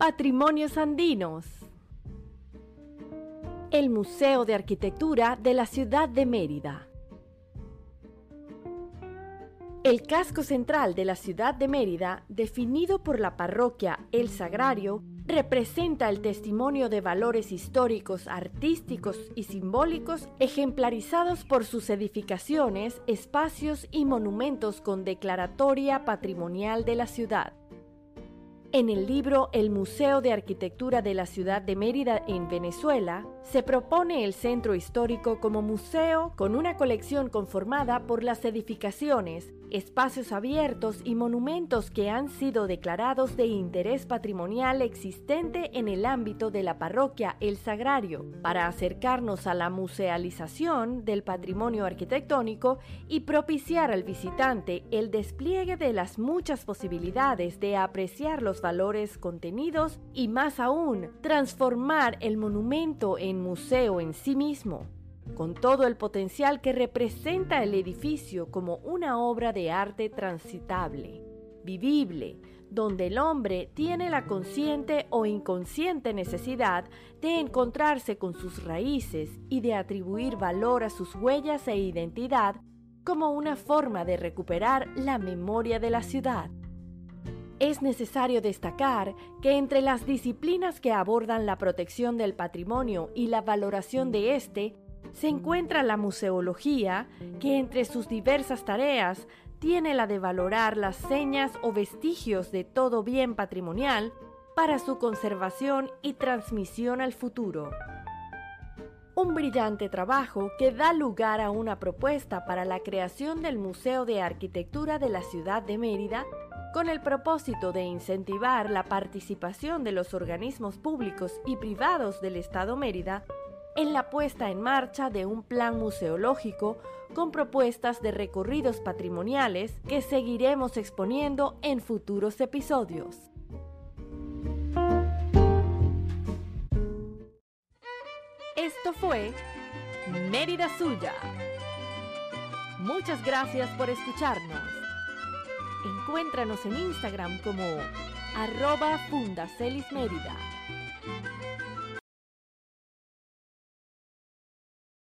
Patrimonios Andinos. El Museo de Arquitectura de la ciudad de Mérida. El casco central de la ciudad de Mérida, definido por la parroquia El Sagrario, representa el testimonio de valores históricos, artísticos y simbólicos ejemplarizados por sus edificaciones, espacios y monumentos con declaratoria patrimonial de la ciudad. En el libro El Museo de Arquitectura de la Ciudad de Mérida en Venezuela, se propone el centro histórico como museo con una colección conformada por las edificaciones, espacios abiertos y monumentos que han sido declarados de interés patrimonial existente en el ámbito de la parroquia El Sagrario, para acercarnos a la musealización del patrimonio arquitectónico y propiciar al visitante el despliegue de las muchas posibilidades de apreciar los valores contenidos y más aún, transformar el monumento en museo en sí mismo con todo el potencial que representa el edificio como una obra de arte transitable, vivible, donde el hombre tiene la consciente o inconsciente necesidad de encontrarse con sus raíces y de atribuir valor a sus huellas e identidad como una forma de recuperar la memoria de la ciudad. Es necesario destacar que entre las disciplinas que abordan la protección del patrimonio y la valoración de éste se encuentra la museología, que entre sus diversas tareas tiene la de valorar las señas o vestigios de todo bien patrimonial para su conservación y transmisión al futuro. Un brillante trabajo que da lugar a una propuesta para la creación del Museo de Arquitectura de la ciudad de Mérida con el propósito de incentivar la participación de los organismos públicos y privados del Estado Mérida en la puesta en marcha de un plan museológico con propuestas de recorridos patrimoniales que seguiremos exponiendo en futuros episodios. Esto fue Mérida Suya. Muchas gracias por escucharnos. Encuéntranos en Instagram como arroba Fundacelis Mérida.